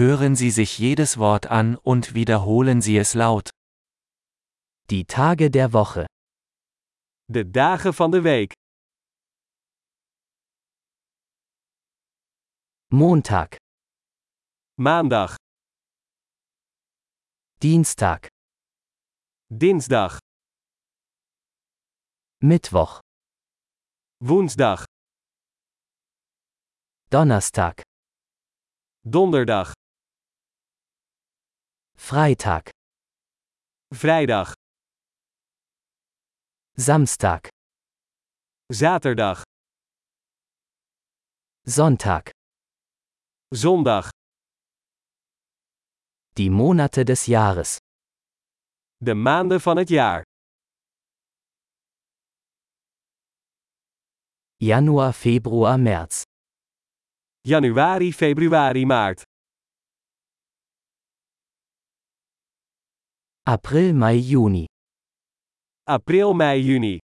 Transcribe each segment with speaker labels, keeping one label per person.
Speaker 1: Hören Sie sich jedes Wort an und wiederholen Sie es laut.
Speaker 2: Die Tage der Woche.
Speaker 3: De dagen van de week.
Speaker 2: Montag,
Speaker 3: Maandag,
Speaker 2: Dienstag,
Speaker 3: dinsdag,
Speaker 2: Mittwoch,
Speaker 3: woensdag,
Speaker 2: Donnerstag,
Speaker 3: donderdag,
Speaker 2: Freitag,
Speaker 3: vrijdag,
Speaker 2: Samstag,
Speaker 3: zaterdag,
Speaker 2: Sonntag.
Speaker 3: zondag.
Speaker 2: Die Monate des Jahres.
Speaker 3: De maanden van het jaar.
Speaker 2: Januar, Februar, März.
Speaker 3: Januari, februari, maart.
Speaker 2: April, Mai, Juni.
Speaker 3: April, mei, juni.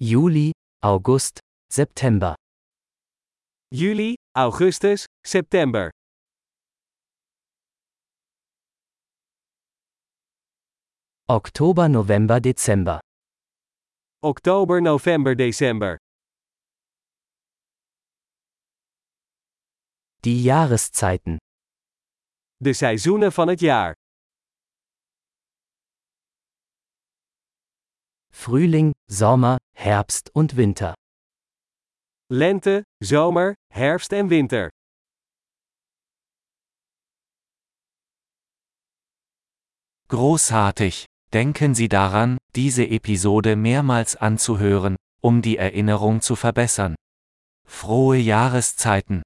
Speaker 2: Juli, August, September.
Speaker 3: Juli, augustus, september.
Speaker 2: Oktober, November, Dezember.
Speaker 3: Oktober, november, december.
Speaker 2: Die Jahreszeiten.
Speaker 3: De seizoenen van het jaar.
Speaker 2: Frühling, Sommer, Herbst und Winter.
Speaker 3: Lente, zomer, herfst en winter.
Speaker 1: Großartig! Denken Sie daran, diese Episode mehrmals anzuhören, um die Erinnerung zu verbessern. Frohe Jahreszeiten!